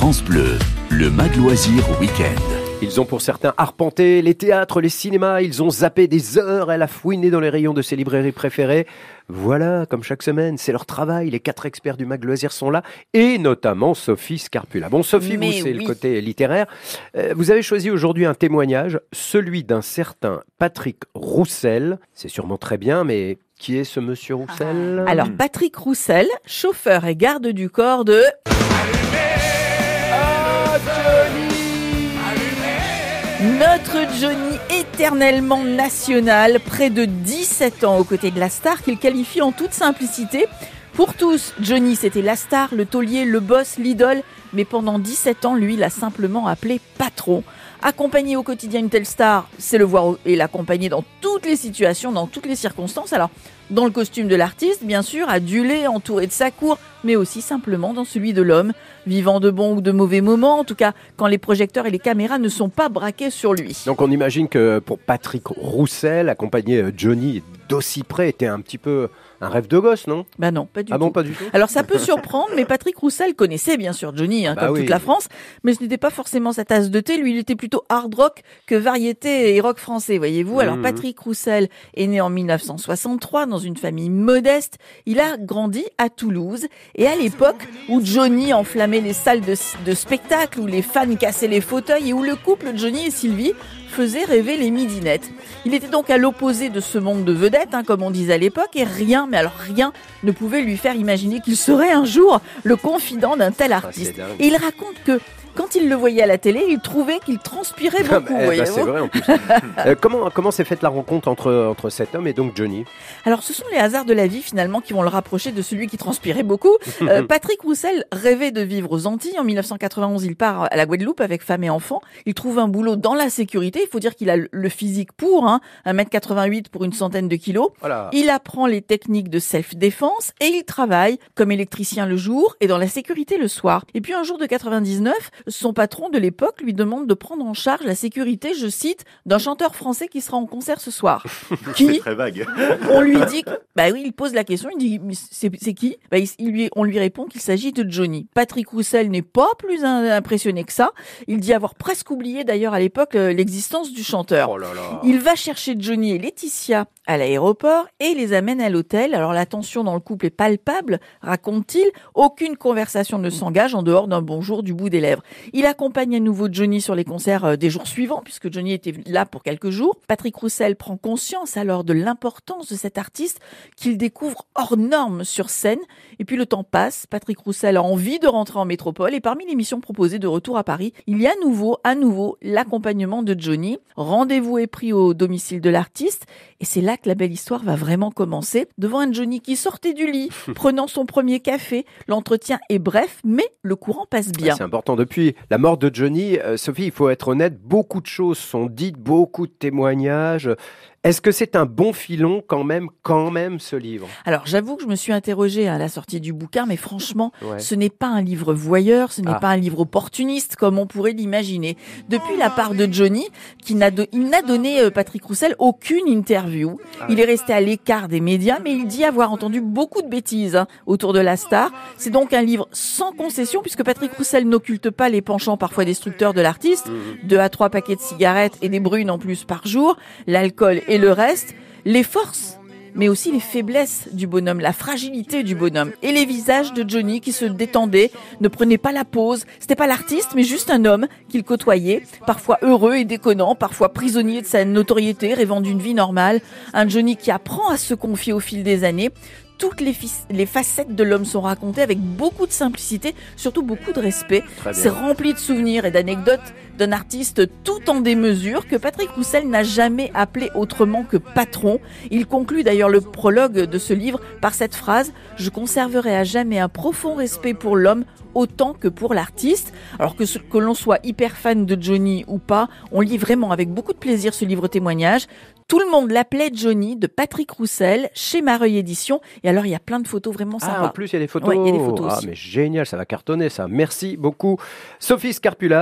France Bleu, le Mag Loisir Week-end. Ils ont pour certains arpenté les théâtres, les cinémas, ils ont zappé des heures, elle a fouiné dans les rayons de ses librairies préférées. Voilà, comme chaque semaine, c'est leur travail, les quatre experts du Mag Loisir sont là, et notamment Sophie Scarpula. Bon, Sophie, Mais vous, c'est le côté littéraire. Euh, vous avez choisi aujourd'hui un témoignage, celui d'un certain Patrick Roussel. C'est sûrement très bien, mais qui est ce monsieur Roussel? Alors, Patrick Roussel, chauffeur et garde du corps de... Notre Johnny éternellement national, près de 17 ans aux côtés de la star qu'il qualifie en toute simplicité. Pour tous, Johnny c'était la star, le taulier, le boss, l'idole, mais pendant 17 ans, lui, l'a simplement appelé patron. Accompagner au quotidien une telle star, c'est le voir et l'accompagner dans toutes les situations, dans toutes les circonstances. Alors, dans le costume de l'artiste, bien sûr, adulé, entouré de sa cour, mais aussi simplement dans celui de l'homme, vivant de bons ou de mauvais moments, en tout cas quand les projecteurs et les caméras ne sont pas braqués sur lui. Donc on imagine que pour Patrick Roussel, accompagner euh, Johnny d'aussi près était un petit peu un rêve de gosse, non? Bah non, pas du Ah tout. non, pas du tout? Alors ça peut surprendre, mais Patrick Roussel connaissait bien sûr Johnny, hein, Bah comme oui. toute la France, mais ce n'était pas forcément sa tasse de thé. Lui, il était plutôt hard rock que variété et rock français, voyez-vous. Alors Mhm. Patrick Roussel est né en 1963 dans une famille modeste. Il a grandi à Toulouse et à l'époque où Johnny enflammait les salles de, de spectacle, où les fans cassaient les fauteuils et où le couple Johnny et Sylvie faisait rêver les midinettes. Il était donc à l'opposé de ce monde de vedettes, hein, comme on disait à l'époque, et rien, mais alors rien, ne pouvait lui faire imaginer qu'il serait un jour le confident d'un tel artiste. dingue. et il raconte que quand il le voyait à la télé, il trouvait qu'il transpirait Ah beaucoup. bah, eh bah, voyez-vous. c'est vrai en plus. Euh, comment comment s'est faite la rencontre entre entre cet homme et donc Johnny? Alors, ce sont les hasards de la vie finalement qui vont le rapprocher de celui qui transpirait beaucoup. Euh, Patrick Roussel rêvait de vivre aux Antilles. En 1991, il part à la Guadeloupe avec femme et enfant. Il trouve un boulot dans la sécurité. Il faut dire qu'il a le- le physique pour, hein, 1m88 pour une centaine de kilos. Voilà. Il apprend les techniques de self-défense et il travaille comme électricien le jour et dans la sécurité le soir. Et puis un jour de 99, son patron de l'époque lui demande de prendre en charge la sécurité, je cite, d'un chanteur français qui sera en concert ce soir. qui Très vague. on lui dit, que- bah oui, il pose la question, il dit, c'est qui? Bah, il, il lui, On lui répond qu'il s'agit de Johnny. Patrick Roussel n'est pas plus impressionné que ça. Il dit avoir presque oublié d'ailleurs à l'époque euh, l'existence du chanteur. Oh là là. Il va chercher Johnny et Laetitia à l'aéroport et les amène à l'hôtel. Alors la tension dans le couple est palpable, raconte-t-il. Aucune conversation ne s'engage en dehors d'un bonjour du bout des lèvres. Il accompagne à nouveau Johnny sur les concerts euh, des jours suivants puisque Johnny était là pour quelques jours. Patrick Roussel prend conscience alors de l'importance de cet artiste qu'il découvre hors norme sur scène. Et puis le temps passe, Patrick Roussel a envie de rentrer en métropole et parmi les missions proposées de retour à Paris, il y a à nouveau, à nouveau, l'accompagnement de Johnny. Rendez-vous est pris au domicile de l'artiste et c'est là que la belle histoire va vraiment commencer. Devant un Johnny qui sortait du lit, prenant son premier café, l'entretien est bref, mais le courant passe bien. Ah, C'est important. Depuis la mort de Johnny, euh, Sophie, il faut être honnête, beaucoup de choses sont dites, beaucoup de témoignages. Est-ce que c'est un bon filon quand même, quand même, ce livre? Alors j'avoue que je me suis interrogée à la sortie du bouquin, mais franchement, Ouais. ce n'est pas un livre voyeur, ce n'est Ah. pas un livre opportuniste comme on pourrait l'imaginer. Depuis la part de Johnny, qui n'a il n'a donné euh, Patrick Roussel aucune interview. Ah Il est resté à l'écart des médias, mais il dit avoir entendu beaucoup de bêtises hein, autour de la star. C'est donc un livre sans concession, puisque Patrick Roussel n'occulte pas les penchants parfois destructeurs de l'artiste. Mhm. Deux à trois paquets de cigarettes et des brunes en plus par jour, l'alcool et le reste, les forces mais aussi les faiblesses du bonhomme, la fragilité du bonhomme et les visages de Johnny qui se détendaient, ne prenaient pas la pause. C'était pas l'artiste, mais juste un homme qu'il côtoyait, parfois heureux et déconnant, parfois prisonnier de sa notoriété, rêvant d'une vie normale. Un Johnny qui apprend à se confier au fil des années. Toutes les, facettes de l'homme sont racontées avec beaucoup de simplicité, surtout beaucoup de respect. C'est rempli de souvenirs et d'anecdotes d'un artiste tout en démesure que Patrick Roussel n'a jamais appelé autrement que patron. Il conclut d'ailleurs le prologue de ce livre par cette phrase Je conserverai à jamais un profond respect pour l'homme autant que pour l'artiste. Alors que, l'on soit hyper fan de Johnny ou pas, on lit vraiment avec beaucoup de plaisir ce livre témoignage. Tout le monde l'appelait Johnny de Patrick Roussel chez Mareuil Édition. Et alors, il y a plein de photos vraiment Ah, sympas. en plus, il y a des photos. Ouais, il y a des photos Ah, aussi. mais génial, ça va cartonner, ça. Merci beaucoup. Sophie Scarpula.